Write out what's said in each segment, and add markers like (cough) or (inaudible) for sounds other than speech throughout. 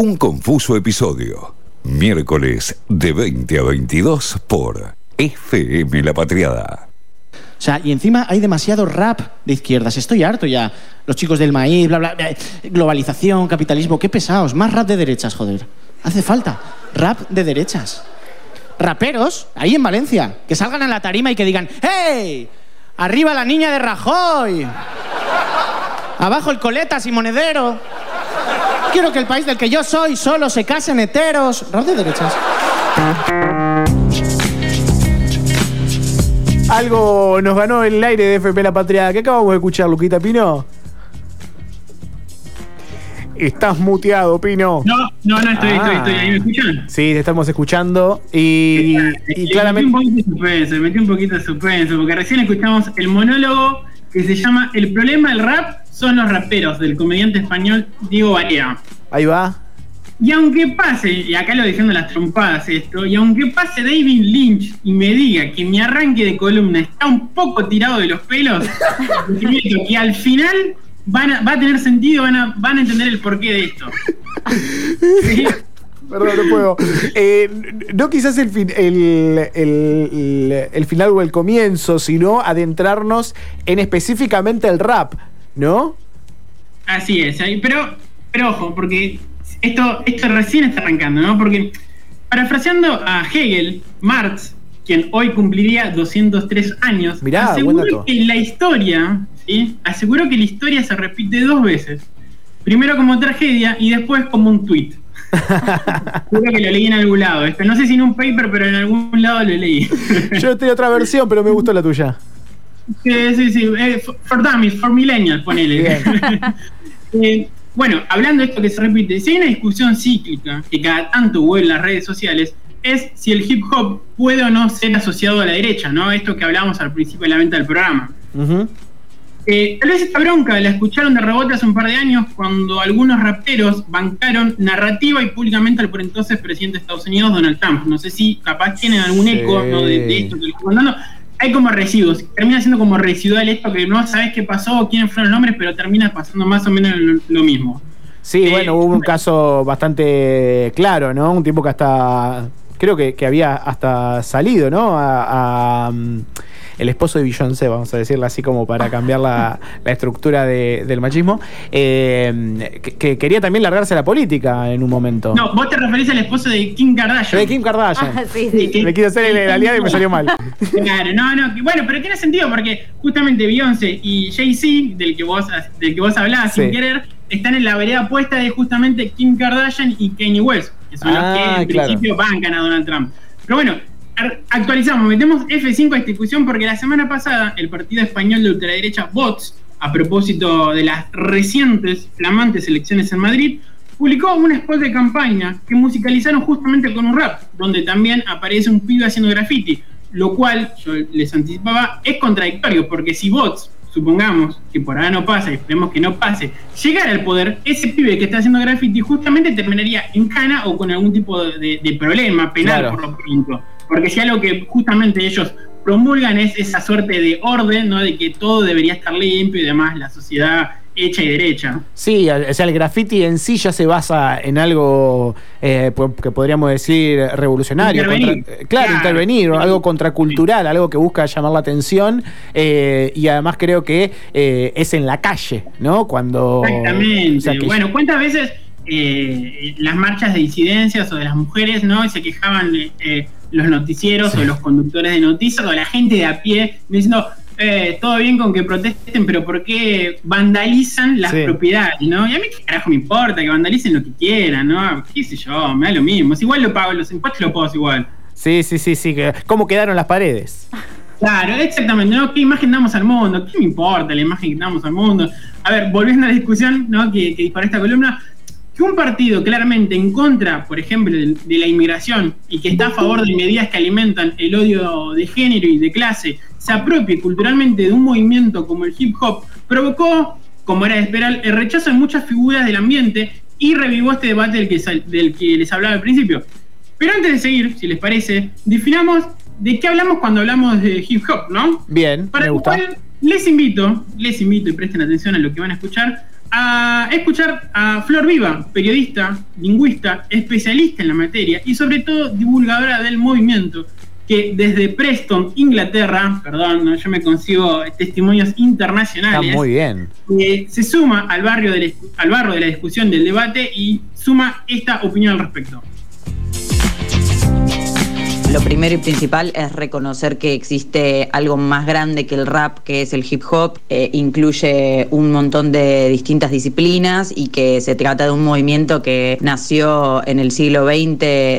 Un confuso episodio. Miércoles de 20 a 22 por FM La Patriada. O sea, y encima hay demasiado rap de izquierdas. Estoy harto ya. Los chicos del maíz, bla, bla, bla. Globalización, capitalismo, qué pesados. Más rap de derechas, joder. Hace falta. Rap de derechas. Raperos, ahí en Valencia, que salgan a la tarima y que digan, ¡Hey! ¡Arriba la niña de Rajoy! ¡Abajo el coletas y monedero! Quiero que el país del que yo soy solo se casen heteros. Rap de derechas. Algo nos ganó el aire de FP La Patria. ¿Qué acabamos de escuchar, Luquita Pino? Estás muteado, Pino. No, no, no estoy, Ah. estoy, estoy. ¿Ahí me escuchan? Sí, te estamos escuchando y, y Le metí un claramente... poquito de suspenso, le metí un poquito de suspenso, porque recién escuchamos el monólogo que se llama El problema del rap son los raperos, del comediante español Diego Barea. Ahí va. Y aunque pase, y acá lo diciendo las trompadas esto, y aunque pase David Lynch y me diga que mi arranque de columna está un poco tirado de los pelos, (laughs) que al final van a- va a tener sentido, van a, van a entender el porqué de esto. Sí. (laughs) Perdón, no puedo. (laughs) Eh, no quizás el, fin- el, el- el final o el comienzo, sino adentrarnos en específicamente el rap, ¿no? Así es, pero, pero ojo, porque esto, esto recién está arrancando, ¿no? Porque parafraseando a Hegel, Marx, quien hoy cumpliría 203 años, Mirá, aseguró que la historia, ¿sí? Aseguró que la historia se repite dos veces. Primero como tragedia y después como un tuit. Creo que lo leí en algún lado. Esto. No sé si en un paper, pero en algún lado lo leí. (laughs) Yo tenía otra versión, pero me gustó la tuya. Sí, sí, sí. eh, for, dummies, for millennials, ponele. (laughs) Eh, bueno, hablando de esto que se repite, si hay una discusión cíclica que cada tanto huele en las redes sociales, es si el hip hop puede o no ser asociado a la derecha, ¿no? Esto que hablábamos al principio de la venta del programa. Ujú. Eh, tal vez esta bronca la escucharon de rebote hace un par de años cuando algunos raperos bancaron narrativa y públicamente al por entonces presidente de Estados Unidos, Donald Trump. No sé si capaz tienen algún Sí. eco ¿no? de, de esto que les estoy contando. Hay como residuos, termina siendo como residual esto que no sabes qué pasó, quiénes fueron los nombres, pero termina pasando más o menos lo, lo mismo. Sí, Eh, bueno, hubo un caso bastante claro, ¿no? Un tipo que hasta. Creo que, que había hasta salido, ¿no? A, a, el esposo de Beyoncé, vamos a decirlo así como para cambiar la, la estructura de- del machismo, eh, que, que quería también largarse a la política en un momento. No, vos te referís al esposo de Kim Kardashian. De Kim Kardashian. Ah, sí, sí. Sí, Me quise hacer el, el aliado y me salió mal. Claro, no, no, que- bueno, pero tiene sentido porque justamente Beyoncé y Jay-Z, del que vos del que vos hablabas Sí. sin querer, están en la vereda opuesta de justamente Kim Kardashian y Kanye West, que son Ah, los que en claro. principio bancan a Donald Trump. Pero bueno, actualizamos, metemos F5 a esta discusión porque la semana pasada el partido español de ultraderecha Vox, a propósito de las recientes flamantes elecciones en Madrid, publicó un spot de campaña que musicalizaron justamente con un rap, donde también aparece un pibe haciendo graffiti, lo cual, yo les anticipaba, es contradictorio, porque si Vox, supongamos que por ahora no pasa y esperemos que no pase, llegara al poder, ese pibe que está haciendo graffiti justamente terminaría en cana o con algún tipo de, de- de problema penal Claro. por lo pronto. Porque si algo que justamente ellos promulgan es esa suerte de orden, ¿no? De que todo debería estar limpio y demás, la sociedad hecha y derecha. Sí, o sea, el graffiti en sí ya se basa en algo eh, que podríamos decir revolucionario. Intervenir. contra- eh, claro, Claro. intervenir, algo contracultural, algo que busca llamar la atención. eh, y además creo que eh, es en la calle, ¿no? Cuando. Exactamente. o sea, que- bueno, ¿cuántas veces eh, las marchas de disidencias o de las mujeres, ¿no? Y se quejaban eh, los noticieros o los conductores de noticias o la gente de a pie diciendo, eh, todo bien con que protesten, pero ¿por qué vandalizan las Sí. propiedades, no? Y a mí qué carajo me importa, que vandalicen lo que quieran, ¿no? ¿Qué sé yo? Me da lo mismo. Si igual lo pago, los impuestos los pago igual. Sí, sí, sí, sí. ¿Cómo quedaron las paredes? Claro, exactamente, ¿no? ¿Qué imagen damos al mundo? ¿Qué me importa la imagen que damos al mundo? A ver, volviendo a la discusión ¿no? que, que disparó esta columna, que un partido claramente en contra, por ejemplo, de, de la inmigración y que está a favor de medidas que alimentan el odio de género y de clase, se apropie culturalmente de un movimiento como el hip hop, provocó, como era de esperar, el rechazo de muchas figuras del ambiente y revivó este debate del que, sal- del que les hablaba al principio. Pero antes de seguir, si les parece, definamos de qué hablamos cuando hablamos de hip hop, ¿no? Bien, Para me gusta. cual les invito, les invito y presten atención a lo que van a escuchar, a escuchar a Flor Viva, periodista, lingüista, especialista en la materia y sobre todo divulgadora del movimiento, que desde Preston, Inglaterra, perdón, yo me consigo testimonios internacionales. Está muy bien. eh, se suma al barrio, del, al barro de la discusión del debate y suma esta opinión al respecto. Lo primero y principal es reconocer que existe algo más grande que el rap, que es el hip hop. Eh, incluye un montón de distintas disciplinas y que se trata de un movimiento que nació en el siglo XX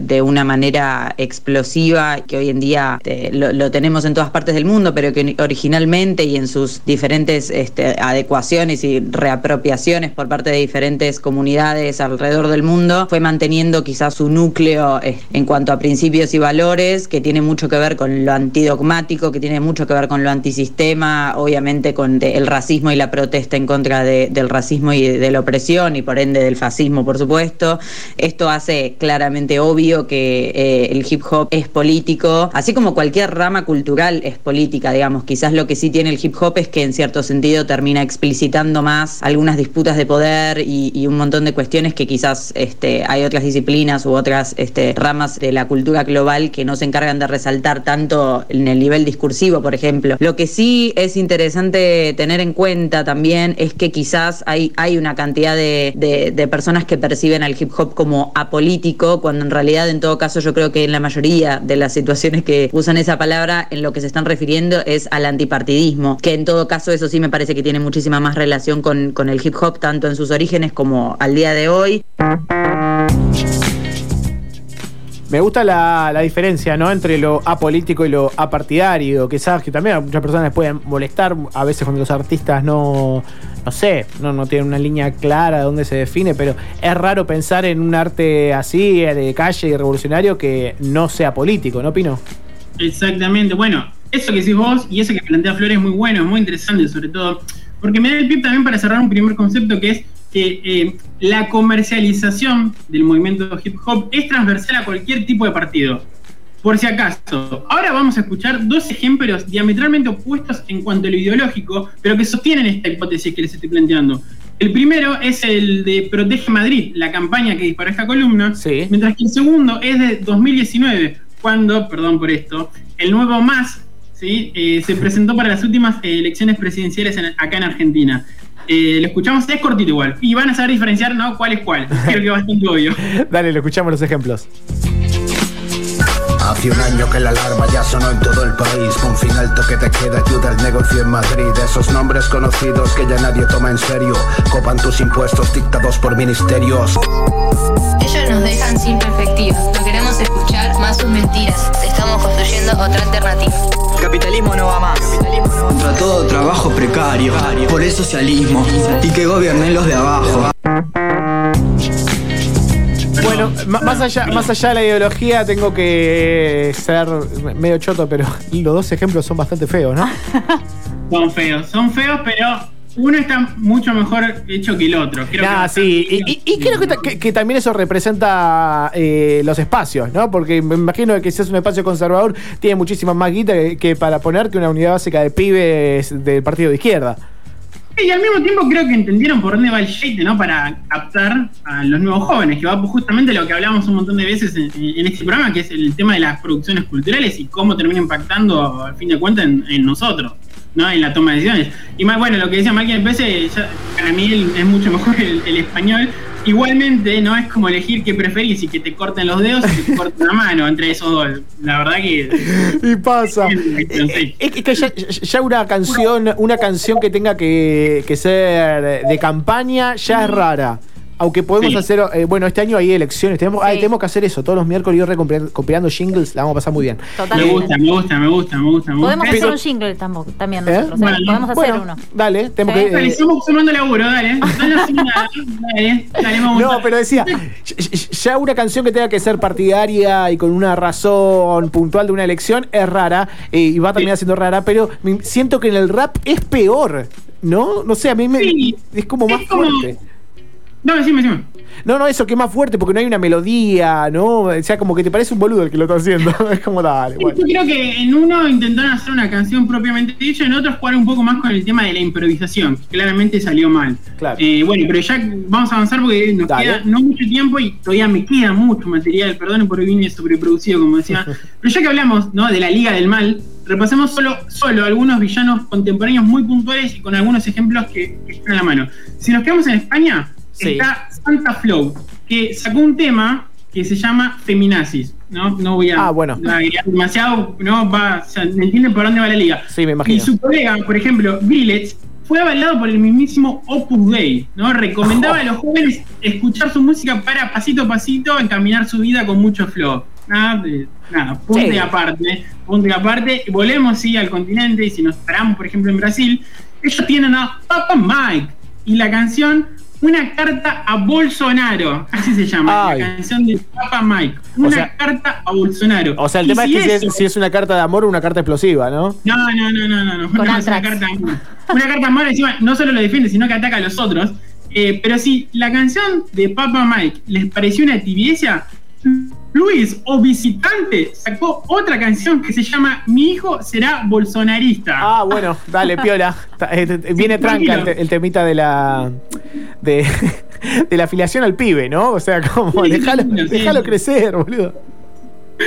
de una manera explosiva, que hoy en día lo, lo tenemos en todas partes del mundo, pero que originalmente y en sus diferentes este, adecuaciones y reapropiaciones por parte de diferentes comunidades alrededor del mundo, fue manteniendo quizás su núcleo eh, en cuanto a principios y valores que tiene mucho que ver con lo antidogmático, que tiene mucho que ver con lo antisistema, obviamente con el racismo y la protesta en contra de, del racismo y de la opresión y por ende del fascismo, por supuesto. Esto hace claramente obvio que eh, el hip hop es político, así como cualquier rama cultural es política, digamos. Quizás lo que sí tiene el hip hop es que en cierto sentido termina explicitando más algunas disputas de poder y, y un montón de cuestiones que quizás este, hay otras disciplinas u otras este, ramas de la cultura global que no se encargan de resaltar tanto en el nivel discursivo, por ejemplo. Lo que sí es interesante tener en cuenta también es que quizás hay, hay una cantidad de, de, de, personas que perciben al hip hop como apolítico, cuando en realidad en todo caso yo creo que en la mayoría de las situaciones que usan esa palabra en lo que se están refiriendo es al antipartidismo, que en todo caso eso sí me parece que tiene muchísima más relación con, con el hip hop, tanto en sus orígenes como al día de hoy. Me gusta la, la, diferencia, ¿no? Entre lo apolítico y lo apartidario, que sabes que también a muchas personas les pueden molestar a veces cuando los artistas no, no sé, no, no tienen una línea clara de dónde se define, pero es raro pensar en un arte así, de calle y revolucionario, que no sea político, ¿no, Pino? Exactamente, bueno, eso que decís vos y eso que plantea Flores es muy bueno, es muy interesante sobre todo, porque me da el pie también para cerrar un primer concepto que es que eh, la comercialización del movimiento hip hop es transversal a cualquier tipo de partido. Por si acaso, ahora vamos a escuchar dos ejemplos diametralmente opuestos en cuanto a lo ideológico, pero que sostienen esta hipótesis que les estoy planteando. El primero es el de Protege Madrid, la campaña que disparó esta columna, sí. mientras que el segundo es de 2019, cuando, perdón por esto, el nuevo MAS ¿sí? Eh, se presentó para las últimas eh, elecciones presidenciales en, acá en Argentina. Eh, lo escuchamos, es cortito igual. Y van a saber diferenciar, ¿no? ¿Cuál es cuál? Creo que es bastante obvio. (laughs) Dale, lo escuchamos los ejemplos. Hace un año que la alarma ya sonó en todo el país. Con final toque te queda, ayuda al negocio en Madrid. Esos nombres conocidos que ya nadie toma en serio. Copan tus impuestos dictados por ministerios. Ellos nos dejan sin perspectiva. No queremos escuchar más sus mentiras. Estamos construyendo otra alternativa. Capitalismo no va más. Contra todo trabajo precario. Por el socialismo. Y que gobiernen los de abajo. Bueno, más allá, más allá de la ideología, tengo que ser medio choto, pero los dos ejemplos son bastante feos, ¿no? (laughs) Son feos, son feos, pero uno está mucho mejor hecho que el otro. Creo nah, que sí, y, y, y creo que, que, que, también eso representa eh, los espacios, ¿no? Porque me imagino que si es un espacio conservador, tiene muchísima más guita que, que para ponerte una unidad básica de pibes del partido de izquierda. Y al mismo tiempo creo que entendieron por dónde va el shade, ¿no? Para captar a los nuevos jóvenes, que va justamente lo que hablamos un montón de veces en, este programa, que es el tema de las producciones culturales y cómo termina impactando, al fin de cuentas, en, en nosotros, ¿no? En la toma de decisiones. Y más, bueno, lo que decía Michael Pese, para mí es mucho mejor el, español. Igualmente, no es como elegir qué preferís, y que te corten los dedos y que te corten la mano entre esos dos. La verdad que. (laughs) Y pasa. Es que ya, ya, una canción, una canción que tenga que, que ser de campaña ya es rara. Aunque podemos sí. hacer, eh, bueno, este año hay elecciones, tenemos, sí. ay, tenemos que hacer eso, todos los miércoles yo recopiando jingles, la vamos a pasar muy bien. Totalmente. Me gusta, me gusta, me gusta, me gusta. Me podemos hacer un jingle tampoco, también ¿Eh? nosotros, bueno, podemos hacer bueno, uno. Dale, tenemos ¿Sí? que... Eh, estamos sumando laburo, dale. dale, dale, dale vamos no, pero decía, ya una canción que tenga que ser partidaria y con una razón puntual de una elección es rara eh, y va a terminar siendo rara, pero siento que en el rap es peor, ¿no? No sé, a mí me, Sí. es como más Es como- fuerte. No, decime, decime. No, no, eso que es más fuerte porque no hay una melodía, ¿no? O sea, como que te parece un boludo el que lo está haciendo. (laughs) es como dale, bueno. Yo creo que en uno intentaron hacer una canción propiamente dicha, en otros jugar un poco más con el tema de la improvisación, que claramente salió mal. Claro. Eh, bueno, pero ya vamos a avanzar porque nos queda no mucho tiempo y todavía me queda mucho material, perdonen por vine sobreproducido, como decía. (laughs) pero ya que hablamos ¿no? de la Liga del Mal, repasemos solo, solo algunos villanos contemporáneos muy puntuales y con algunos ejemplos que, que están a la mano. Si nos quedamos en España, está Santa Flow, que sacó un tema que se llama Feminazis. No, no voy a, ah, bueno. demasiado, no va, ¿me entienden por dónde va la liga? Sí, me imagino. Y su colega, por ejemplo, Grillets, fue avalado por el mismísimo Opus Dei, ¿no? Recomendaba a los jóvenes escuchar su música para pasito a pasito encaminar su vida con mucho flow. Nada, nada punto aparte, punto y aparte. Volvemos sí al continente y si nos paramos, por ejemplo, en Brasil, ellos tienen a Papa Mike y la canción una carta a Bolsonaro, así se llama, la canción de Papa Mike. Una carta a Bolsonaro. O sea, el tema es que si, es, una carta de amor o una carta explosiva, ¿no? No, no, no, no, no, es una carta de amor. Una carta de amor encima no solo lo defiende, sino que ataca a los otros. Eh, pero si la canción de Papa Mike les pareció una tibieza, Luis o visitante sacó otra canción que se llama Mi hijo será bolsonarista. Ah, bueno, dale, piola. Eh, viene tranca el, temita de la. De, (laughs) de, la afiliación al pibe, ¿no? O sea, como, déjalo crecer, boludo.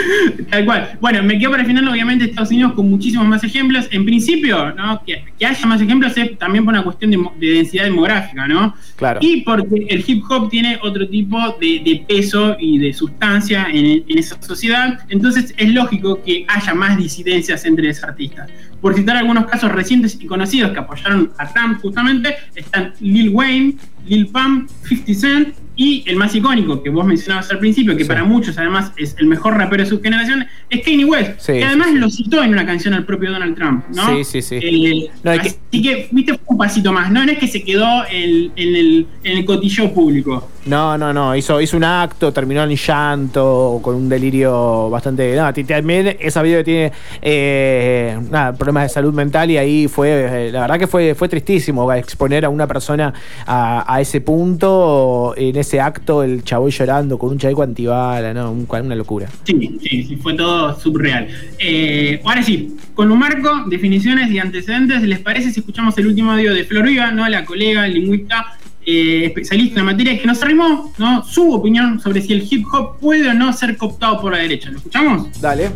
(laughs) Tal cual. Bueno, me quedo para el final, obviamente, Estados Unidos con muchísimos más ejemplos. En principio, ¿no? que, haya más ejemplos es también por una cuestión de, densidad demográfica, ¿no? Claro. Y porque el hip hop tiene otro tipo de, peso y de sustancia en, en, esa sociedad. Entonces es lógico que haya más disidencias entre esos artistas. Por citar algunos casos recientes y conocidos que apoyaron a Trump justamente, están Lil Wayne, Lil Pump, 50 Cent y el más icónico que vos mencionabas al principio, que para muchos además es el mejor rapero de su generación, es Kanye West, que además lo citó en una canción al propio Donald Trump, ¿no? Sí, sí, sí. Eh, así que, viste, un pasito más, ¿no? No es que se quedó en, el, en el cotillo público. No, no, no, hizo, hizo un acto, terminó en llanto, con un delirio bastante... No, también he sabido que tiene eh, problemas de salud mental y ahí fue, eh, la verdad que fue, fue tristísimo exponer a una persona a, ese punto en ese acto el chavo llorando con un chaleco antibala, ¿no? una locura. Sí, sí, sí, fue todo subreal. Eh, ahora sí, con un marco, definiciones y antecedentes, ¿les parece si escuchamos el último audio de Flor Viva, ¿no? la colega lingüista eh, especialista en materia, que nos arrimó ¿no? su opinión sobre si el hip hop puede o no ser cooptado por la derecha? ¿Lo escuchamos? Dale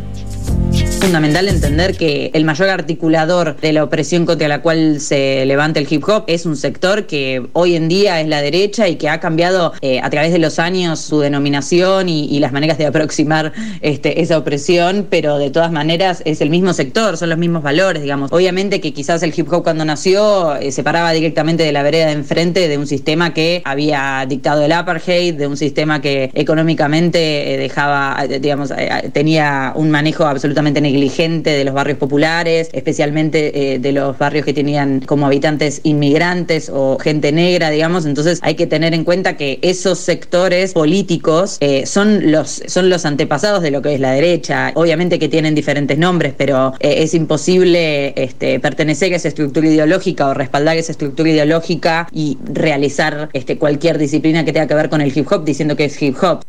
fundamental entender que el mayor articulador de la opresión contra la cual se levanta el hip hop es un sector que hoy en día es la derecha y que ha cambiado eh, a través de los años su denominación y, las maneras de aproximar este, esa opresión, pero de todas maneras es el mismo sector, son los mismos valores, digamos. Obviamente que quizás el hip hop cuando nació eh, se paraba directamente de la vereda de enfrente de un sistema que había dictado el apartheid, de un sistema que económicamente eh, dejaba, digamos, tenía un manejo absolutamente negligente de los barrios populares, especialmente eh, de los barrios que tenían como habitantes inmigrantes o gente negra, digamos. Entonces hay que tener en cuenta que esos sectores políticos eh, son, los, son los antepasados de lo que es la derecha. Obviamente que tienen diferentes nombres, pero eh, es imposible este, pertenecer a esa estructura ideológica o respaldar esa estructura ideológica y realizar este, cualquier disciplina que tenga que ver con el hip hop diciendo que es hip hop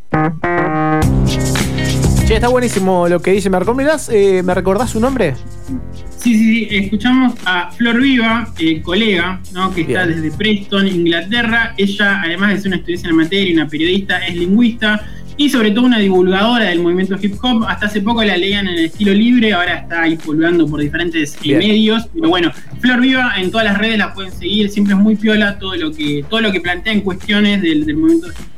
está buenísimo lo que dice. ¿Me recordás, eh, ¿me recordás su nombre? Sí, sí, sí. Escuchamos a Flor Viva, eh, colega, ¿no? que está desde Preston, Inglaterra. Ella, además de ser una estudiante en la materia, una periodista, es lingüista y sobre todo una divulgadora del movimiento hip hop. Hasta hace poco la leían en el estilo libre, ahora está ahí pululando por diferentes eh, medios. Pero bueno, Flor Viva en todas las redes la pueden seguir, siempre es muy piola todo lo que, todo lo que plantea en cuestiones del, movimiento hip hop.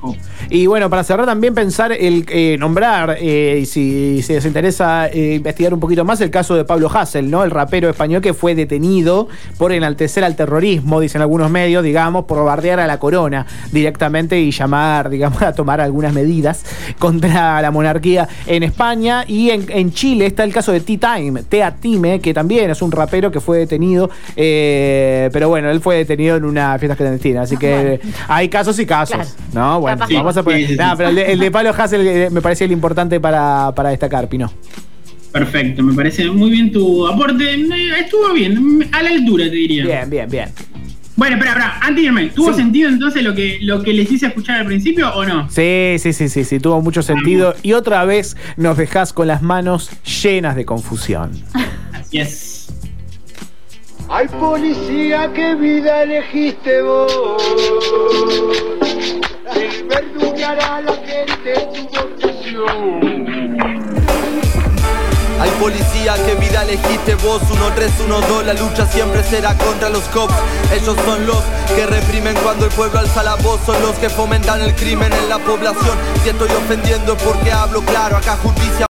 Y bueno, para cerrar también pensar el eh, nombrar, eh, y si, si, les interesa investigar un poquito más, el caso de Pablo Hassel, ¿no? El rapero español que fue detenido por enaltecer al terrorismo, dicen algunos medios, digamos, por bardear a la corona directamente y llamar, digamos, (laughs) a tomar algunas medidas contra la monarquía en España. Y en, Chile está el caso de Tea Time, que también es un rapero que fue detenido. Eh, pero bueno, él fue detenido en una fiesta clandestina. Así que hay casos y casos. No, bueno, vamos a poner. pero el de, Palo Hassel eh, me parecía el importante para, para destacar, Pino. Perfecto, me parece muy bien tu aporte. Estuvo bien, a la altura te diría. Bien, bien, bien. Bueno, espera, espera, antes de irme, ¿tuvo sentido entonces lo que, lo que les hice escuchar al principio o no? Sí, sí, sí, sí, sí, tuvo mucho sentido. Y otra vez nos dejás con las manos llenas de confusión. Así es. Ay, policía, qué vida elegiste vos. El verdugar a la gente tu vocación. Hay policía, qué vida elegiste vos 1312, la lucha siempre será contra los cops Ellos son los que reprimen cuando el pueblo alza la voz Son los que fomentan el crimen en la población Si estoy ofendiendo porque hablo claro, acá justicia